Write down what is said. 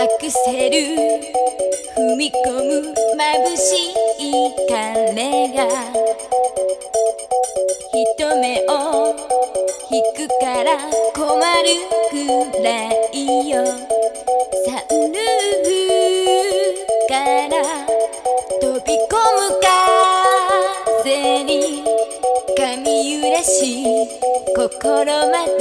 アクセル。踏み込む眩しい彼が。人目を引くから困るくらいよ。サンルーから飛び込む風に髪揺らし心まで